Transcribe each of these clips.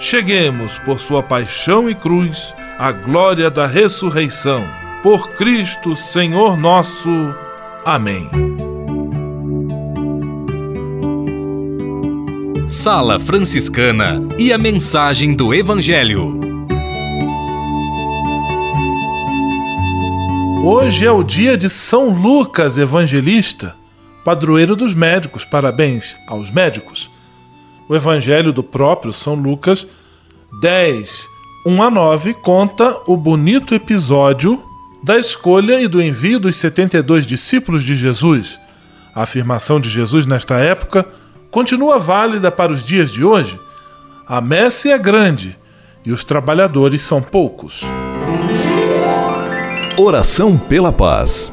cheguemos, por sua paixão e cruz, à glória da ressurreição. Por Cristo, Senhor nosso. Amém. Sala Franciscana e a mensagem do Evangelho. Hoje é o dia de São Lucas Evangelista, padroeiro dos médicos. Parabéns aos médicos. O Evangelho do próprio São Lucas 10, 1 a 9 conta o bonito episódio da escolha e do envio dos 72 discípulos de Jesus. A afirmação de Jesus nesta época continua válida para os dias de hoje. A messe é grande e os trabalhadores são poucos. Oração pela paz.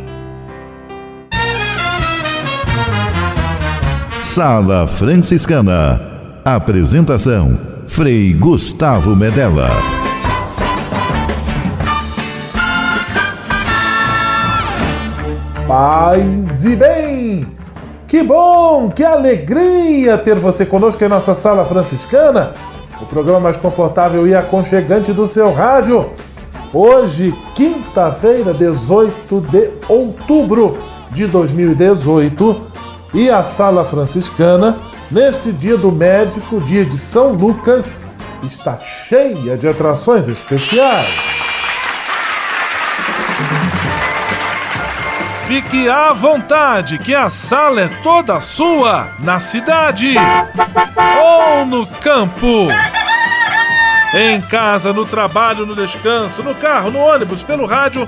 Sala Franciscana. Apresentação: Frei Gustavo Medella. Paz e bem! Que bom, que alegria ter você conosco em nossa sala franciscana, o programa mais confortável e aconchegante do seu rádio. Hoje, quinta-feira, 18 de outubro de 2018, e a sala franciscana, neste dia do médico, dia de São Lucas, está cheia de atrações especiais. Fique à vontade, que a sala é toda sua, na cidade ou no campo. Em casa, no trabalho, no descanso, no carro, no ônibus, pelo rádio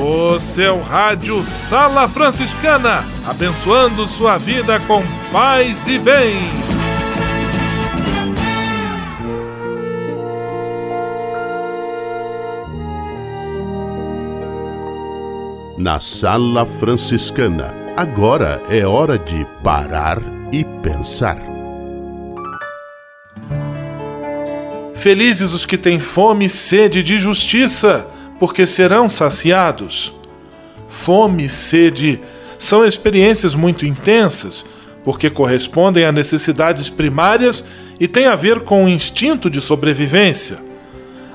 O seu rádio Sala Franciscana, abençoando sua vida com paz e bem. Na Sala Franciscana, agora é hora de parar e pensar. Felizes os que têm fome e sede de justiça, porque serão saciados. Fome sede são experiências muito intensas, porque correspondem a necessidades primárias e têm a ver com o instinto de sobrevivência.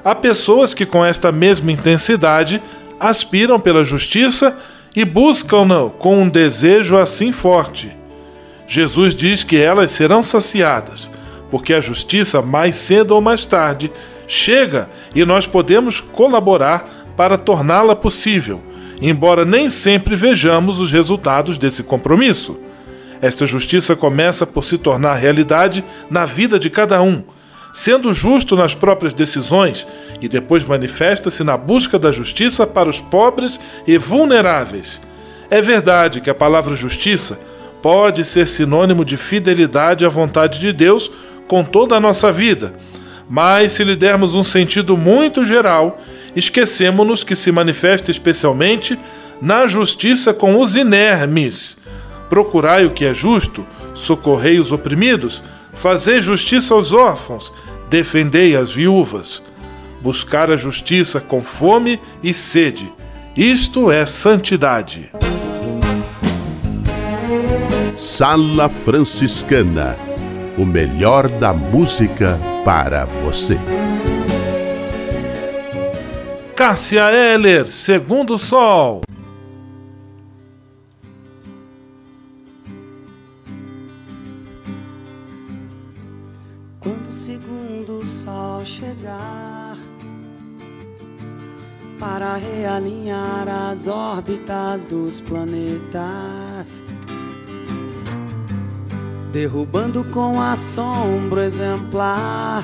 Há pessoas que, com esta mesma intensidade, aspiram pela justiça e buscam-na com um desejo assim forte. Jesus diz que elas serão saciadas, porque a justiça, mais cedo ou mais tarde, chega e nós podemos colaborar para torná-la possível, embora nem sempre vejamos os resultados desse compromisso. Esta justiça começa por se tornar realidade na vida de cada um, sendo justo nas próprias decisões e depois manifesta-se na busca da justiça para os pobres e vulneráveis. É verdade que a palavra justiça pode ser sinônimo de fidelidade à vontade de Deus com toda a nossa vida, mas se lhe dermos um sentido muito geral, esquecemos-nos que se manifesta especialmente na justiça com os inermes. Procurai o que é justo, socorrei os oprimidos, fazei justiça aos órfãos, defendei as viúvas. Buscar a justiça com fome e sede. Isto é santidade. Sala Franciscana o melhor da música para você. Cássia Eller, Segundo Sol. Quando o segundo sol chegar para realinhar as órbitas dos planetas, derrubando com assombro exemplar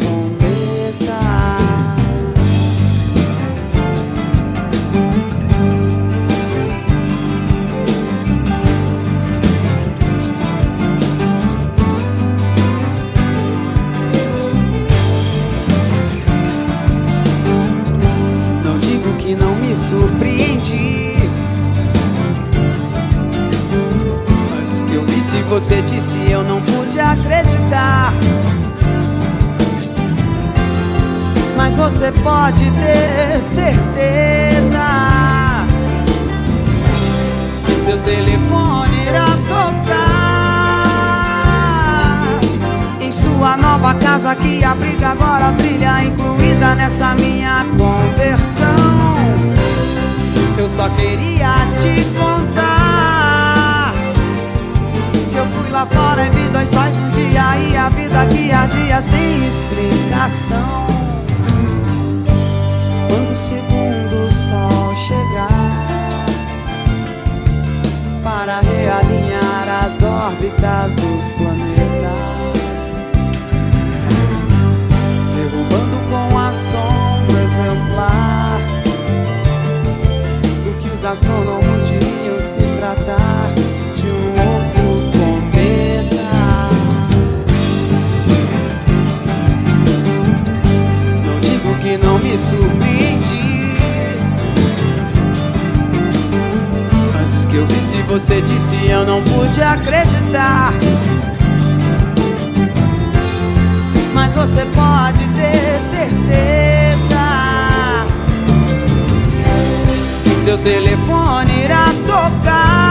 você disse eu não pude acreditar. Mas você pode ter certeza que seu telefone irá tocar em sua nova casa que abriga agora a trilha incluída nessa minha conversão. Eu só queria te contar lá fora é vida é dois sóis no dia E a vida que ardia sem explicação. Quando o segundo sol chegar Para realinhar as órbitas dos planetas Derrubando com a sombra exemplar Do que os astrônomos diriam se tratar. Que não me surpreendi. Antes que eu visse você disse eu não pude acreditar. Mas você pode ter certeza que seu telefone irá tocar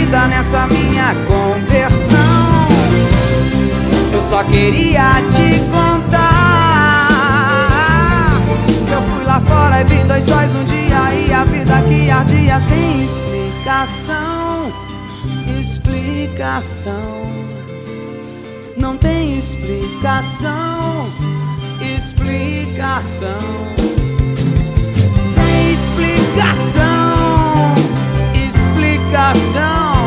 nessa minha conversão. Eu só queria te contar eu fui lá fora e vi dois sóis num dia e a vida que ardia sem explicação. Explicação não tem explicação, explicação. Sem explicação, explicação.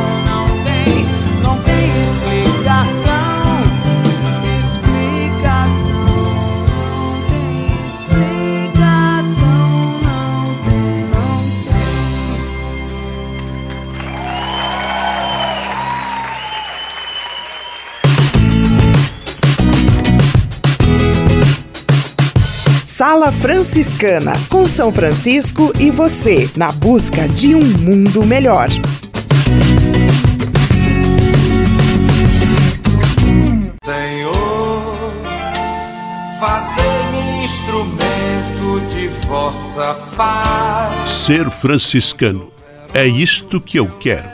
Sala Franciscana, com São Francisco e você, na busca de um mundo melhor. Senhor, fazei-me instrumento de vossa paz. Ser franciscano é isto que eu quero.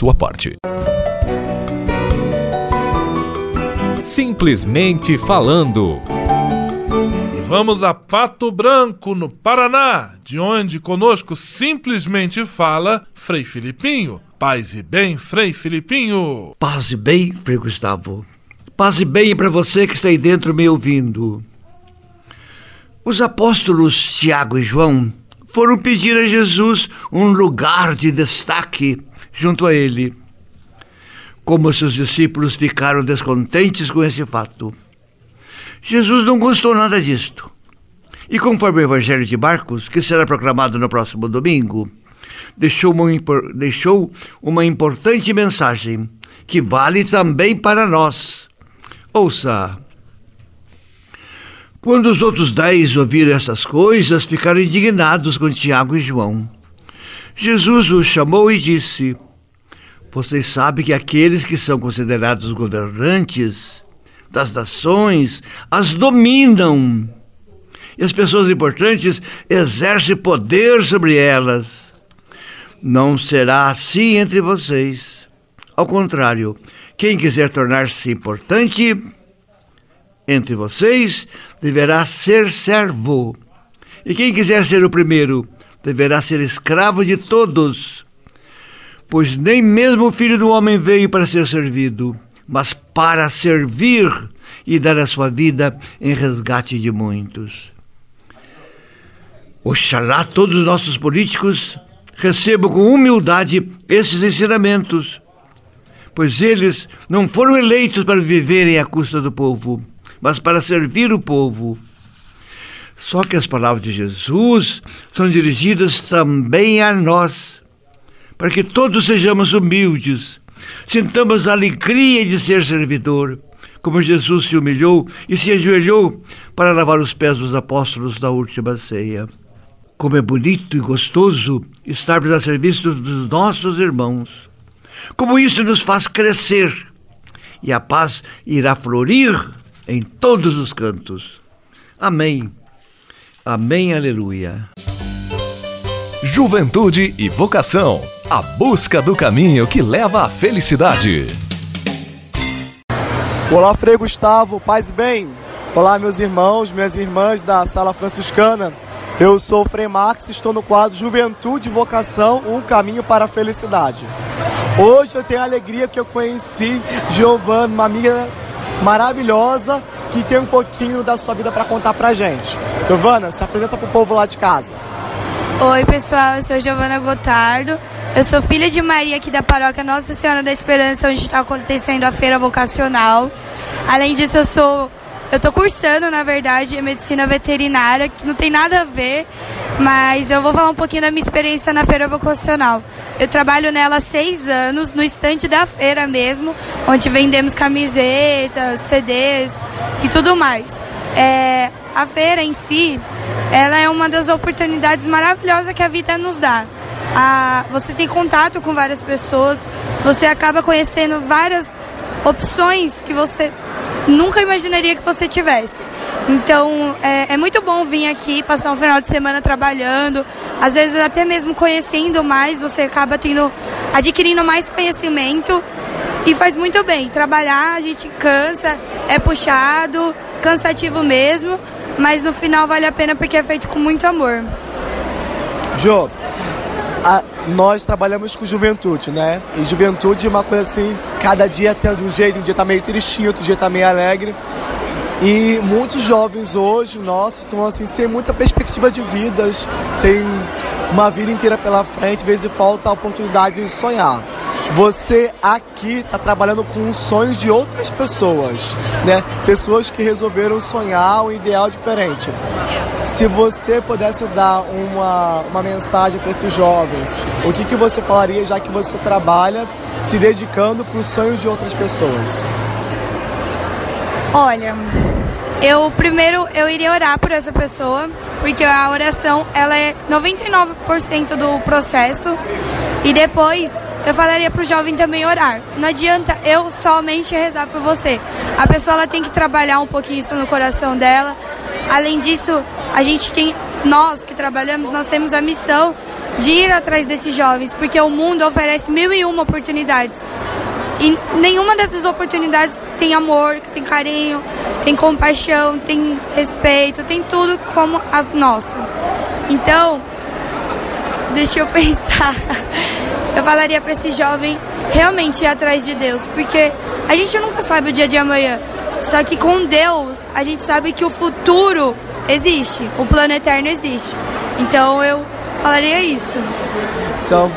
sua parte. Simplesmente falando. E vamos a Pato Branco, no Paraná, de onde conosco simplesmente fala Frei Filipinho. Paz e bem, Frei Filipinho. Paz e bem, Frei Gustavo. Paz e bem para você que está aí dentro me ouvindo. Os apóstolos Tiago e João foram pedir a Jesus um lugar de destaque junto a ele. Como seus discípulos ficaram descontentes com esse fato. Jesus não gostou nada disto. E conforme o Evangelho de Marcos, que será proclamado no próximo domingo, deixou uma, deixou uma importante mensagem que vale também para nós. Ouça. Quando os outros dez ouviram essas coisas, ficaram indignados com Tiago e João. Jesus os chamou e disse: Vocês sabem que aqueles que são considerados governantes das nações as dominam. E as pessoas importantes exercem poder sobre elas. Não será assim entre vocês. Ao contrário, quem quiser tornar-se importante entre vocês deverá ser servo. E quem quiser ser o primeiro deverá ser escravo de todos, pois nem mesmo o filho do homem veio para ser servido, mas para servir e dar a sua vida em resgate de muitos. Oxalá todos os nossos políticos recebam com humildade esses ensinamentos, pois eles não foram eleitos para viverem à custa do povo, mas para servir o povo. Só que as palavras de Jesus são dirigidas também a nós, para que todos sejamos humildes, sintamos a alegria de ser servidor, como Jesus se humilhou e se ajoelhou para lavar os pés dos apóstolos da última ceia. Como é bonito e gostoso estarmos a serviço dos nossos irmãos. Como isso nos faz crescer e a paz irá florir em todos os cantos. Amém. Amém, aleluia. Juventude e vocação. A busca do caminho que leva à felicidade. Olá, Frei Gustavo, paz e bem. Olá, meus irmãos, minhas irmãs da Sala Franciscana. Eu sou o Frei Max e estou no quadro Juventude e Vocação, um caminho para a felicidade. Hoje eu tenho a alegria que eu conheci Giovana, uma amiga maravilhosa que tem um pouquinho da sua vida para contar pra gente. Giovana, se apresenta pro povo lá de casa. Oi, pessoal, eu sou Giovana Gotardo. Eu sou filha de Maria aqui da paróquia Nossa Senhora da Esperança, onde está acontecendo a feira vocacional. Além disso, eu sou eu tô cursando, na verdade, medicina veterinária, que não tem nada a ver, mas eu vou falar um pouquinho da minha experiência na feira vocacional. Eu trabalho nela há seis anos, no estande da feira mesmo, onde vendemos camisetas, CDs e tudo mais. É, a feira em si, ela é uma das oportunidades maravilhosas que a vida nos dá. A, você tem contato com várias pessoas, você acaba conhecendo várias opções que você nunca imaginaria que você tivesse. Então é, é, muito bom vir aqui, passar um final de semana trabalhando, às vezes até mesmo conhecendo mais, você acaba tendo, adquirindo mais conhecimento e faz muito bem. Trabalhar, a gente cansa, é puxado, cansativo mesmo, mas no final vale a pena porque é feito com muito amor. Jô, a, nós trabalhamos com juventude, né? E juventude é uma coisa assim, cada dia tem um jeito, um dia tá meio tristinho, outro dia tá meio alegre. E muitos jovens hoje, nossos, estão assim, sem muita perspectiva de vidas, tem uma vida inteira pela frente, às vezes falta a oportunidade de sonhar. Você aqui está trabalhando com os sonhos de outras pessoas, né? Pessoas que resolveram sonhar um ideal diferente. Se você pudesse dar uma, uma mensagem para esses jovens, o que, que você falaria já que você trabalha se dedicando para os sonhos de outras pessoas? Olha, eu primeiro eu iria orar por essa pessoa, porque a oração ela é 99% do processo e depois eu falaria para o jovem também orar. Não adianta eu somente rezar por você. A pessoa ela tem que trabalhar um pouquinho isso no coração dela. Além disso, a gente tem, nós que trabalhamos, nós temos a missão de ir atrás desses jovens, porque o mundo oferece mil e uma oportunidades. E nenhuma dessas oportunidades tem amor, tem carinho, tem compaixão, tem respeito, tem tudo como a nossa. Então, deixa eu pensar. Eu falaria para esse jovem realmente ir atrás de Deus, porque a gente nunca sabe o dia de amanhã. Só que com Deus, a gente sabe que o futuro existe, o plano eterno existe. Então eu falaria isso. Então,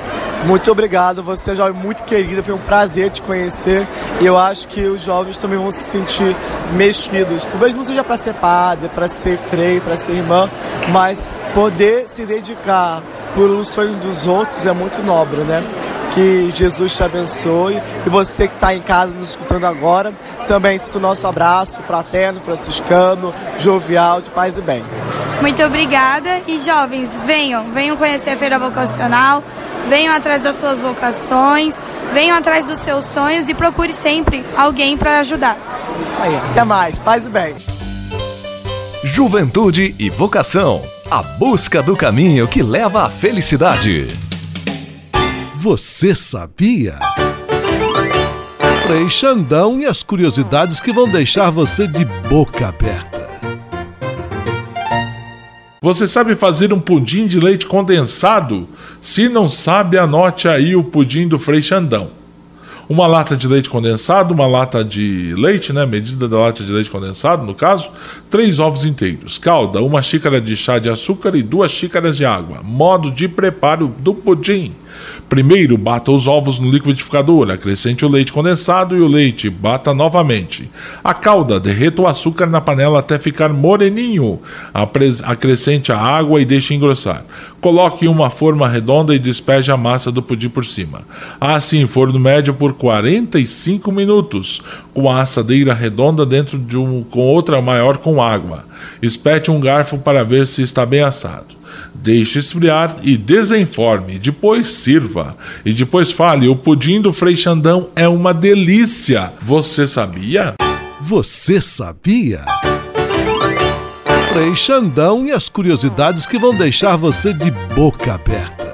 muito obrigado, você é jovem muito querida, foi um prazer te conhecer e eu acho que os jovens também vão se sentir mexidos. Talvez não seja para ser padre, para ser freio, para ser irmã, mas poder se dedicar pelos sonhos dos outros é muito nobre, né? Que Jesus te abençoe e você que está em casa nos escutando agora, também sinta o nosso abraço fraterno, franciscano, jovial, de paz e bem. Muito obrigada e jovens, venham, venham conhecer a Feira Vocacional, venham atrás das suas vocações, venham atrás dos seus sonhos e procure sempre alguém para ajudar. Isso aí, até mais, paz e bem. Juventude e vocação. A busca do caminho que leva à felicidade. Você sabia? Frei Xandão e as curiosidades que vão deixar você de boca aberta. Você sabe fazer um pudim de leite condensado? Se não sabe, anote aí o pudim do Frei Xandão. Uma lata de leite condensado, uma lata de leite, né? Medida da lata de leite condensado, no caso, três ovos inteiros, calda, uma xícara de chá de açúcar e duas xícaras de água. Modo de preparo do pudim. Primeiro, bata os ovos no liquidificador, acrescente o leite condensado e o leite, bata novamente. A calda, derreta o açúcar na panela até ficar moreninho. Acrescente a água e deixe engrossar. Coloque em uma forma redonda e despeje a massa do pudim por cima. Asse em forno médio por 45 minutos, com a assadeira redonda dentro de um com outra maior com água. Espete um garfo para ver se está bem assado. Deixe esfriar e desenforme. Depois sirva. E depois fale: o pudim do Frei Xandão é uma delícia. Você sabia? Você sabia? Frei Xandão e as curiosidades que vão deixar você de boca aberta.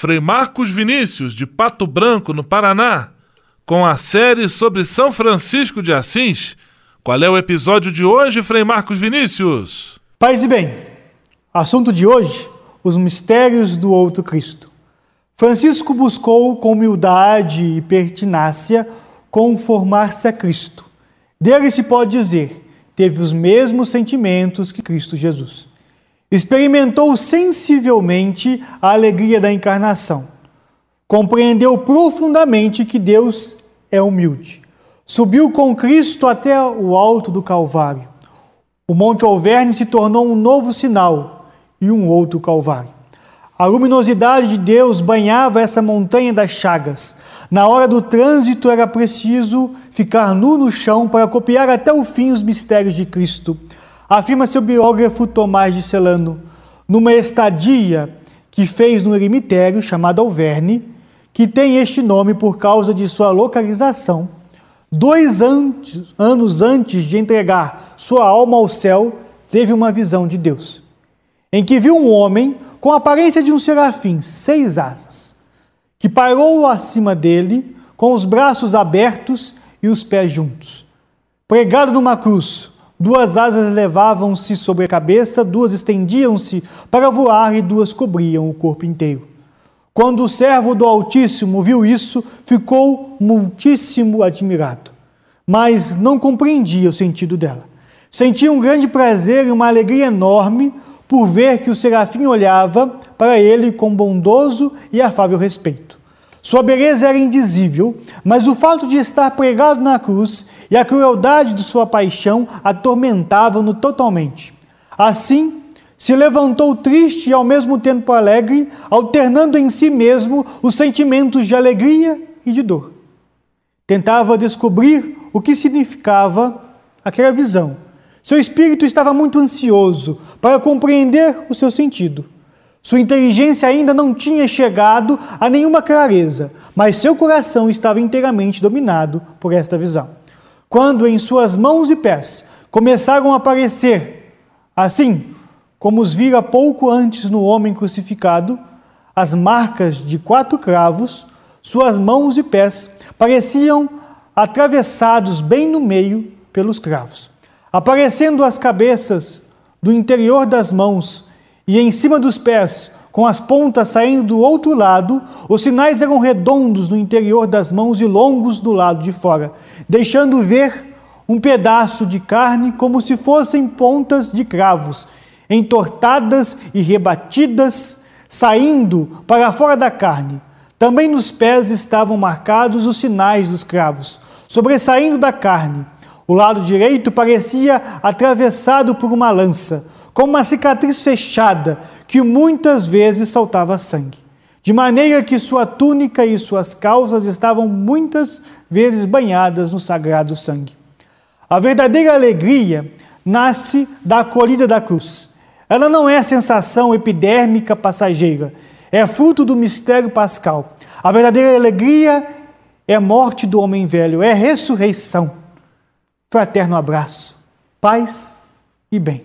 Frei Marcos Vinícius, de Pato Branco, no Paraná, com a série sobre São Francisco de Assis. Qual é o episódio de hoje, Frei Marcos Vinícius? Paz e bem, assunto de hoje: os mistérios do outro Cristo. Francisco buscou com humildade e pertinácia conformar-se a Cristo. Dele se pode dizer, teve os mesmos sentimentos que Cristo Jesus experimentou sensivelmente a alegria da encarnação, compreendeu profundamente que Deus é humilde, subiu com Cristo até o alto do Calvário. O Monte Alverne se tornou um novo sinal e um outro Calvário. A luminosidade de Deus banhava essa montanha das chagas. Na hora do trânsito era preciso ficar nu no chão para copiar até o fim os mistérios de Cristo afirma seu biógrafo Tomás de Celano, numa estadia que fez no eremitério chamado Alverne, que tem este nome por causa de sua localização. Dois antes, anos antes de entregar sua alma ao céu, teve uma visão de Deus, em que viu um homem com a aparência de um serafim, seis asas, que parou acima dele, com os braços abertos e os pés juntos. Pregado numa cruz, Duas asas levavam-se sobre a cabeça, duas estendiam-se para voar e duas cobriam o corpo inteiro. Quando o servo do Altíssimo viu isso, ficou muitíssimo admirado, mas não compreendia o sentido dela. Sentia um grande prazer e uma alegria enorme por ver que o serafim olhava para ele com bondoso e afável respeito. Sua beleza era indizível, mas o fato de estar pregado na cruz e a crueldade de sua paixão atormentavam-no totalmente. Assim, se levantou triste e ao mesmo tempo alegre, alternando em si mesmo os sentimentos de alegria e de dor. Tentava descobrir o que significava aquela visão. Seu espírito estava muito ansioso para compreender o seu sentido. Sua inteligência ainda não tinha chegado a nenhuma clareza, mas seu coração estava inteiramente dominado por esta visão. Quando em suas mãos e pés começaram a aparecer, assim como os vira pouco antes no homem crucificado, as marcas de quatro cravos, suas mãos e pés pareciam atravessados bem no meio pelos cravos, aparecendo as cabeças do interior das mãos e em cima dos pés, com as pontas saindo do outro lado, os sinais eram redondos no interior das mãos e longos do lado de fora, deixando ver um pedaço de carne como se fossem pontas de cravos, entortadas e rebatidas, saindo para fora da carne. Também nos pés estavam marcados os sinais dos cravos, sobressaindo da carne. O lado direito parecia atravessado por uma lança com uma cicatriz fechada que muitas vezes saltava sangue, de maneira que sua túnica e suas calças estavam muitas vezes banhadas no sagrado sangue. A verdadeira alegria nasce da acolhida da cruz. Ela não é sensação epidérmica passageira, é fruto do mistério pascal. A verdadeira alegria é morte do homem velho, é ressurreição. Fraterno abraço, paz e bem.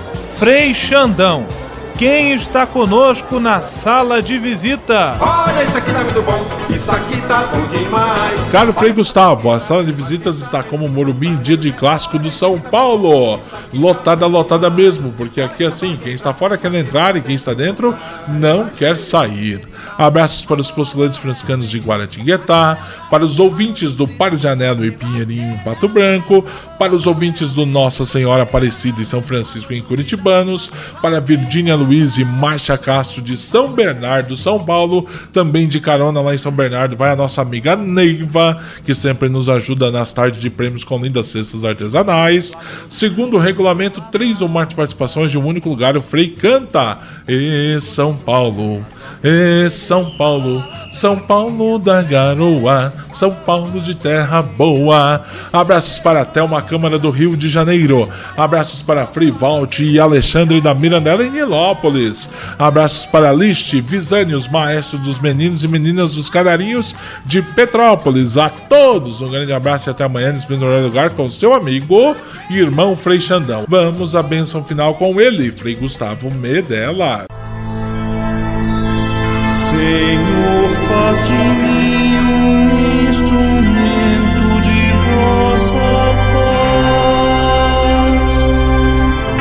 Frei Xandão. Quem está conosco na sala de visita? Olha, isso aqui tá muito bom, isso aqui tá bom demais. Caro Frei Gustavo, a sala de visitas está como Morumbi em dia de clássico do São Paulo. Lotada, lotada mesmo, porque aqui assim, quem está fora quer entrar e quem está dentro não quer sair. Abraços para os postulantes franciscanos de Guaratinguetá, para os ouvintes do Parzianello e Pinheirinho em Pato Branco, para os ouvintes do Nossa Senhora Aparecida em São Francisco em Curitibanos, para Virgínia Luiz e Márcia Castro de São Bernardo, São Paulo, também de carona lá em São Bernardo vai a nossa amiga Neiva, que sempre nos ajuda nas tardes de prêmios com lindas cestas artesanais. Segundo o regulamento, três ou mais participações de um único lugar, o Frei canta. E São Paulo. E São Paulo, São Paulo da Garoa, São Paulo de terra boa. Abraços para Thelma Câmara do Rio de Janeiro. Abraços para Frivalt e Alexandre da Mirandela em Nilópolis. Abraços para Liste, Visânios, maestros dos meninos e meninas dos Canarinhos de Petrópolis. A todos um grande abraço e até amanhã nesse mesmo lugar com seu amigo e irmão Frei Xandão. Vamos à bênção final com ele, Frei Gustavo Medella. Senhor, faz de mim um instrumento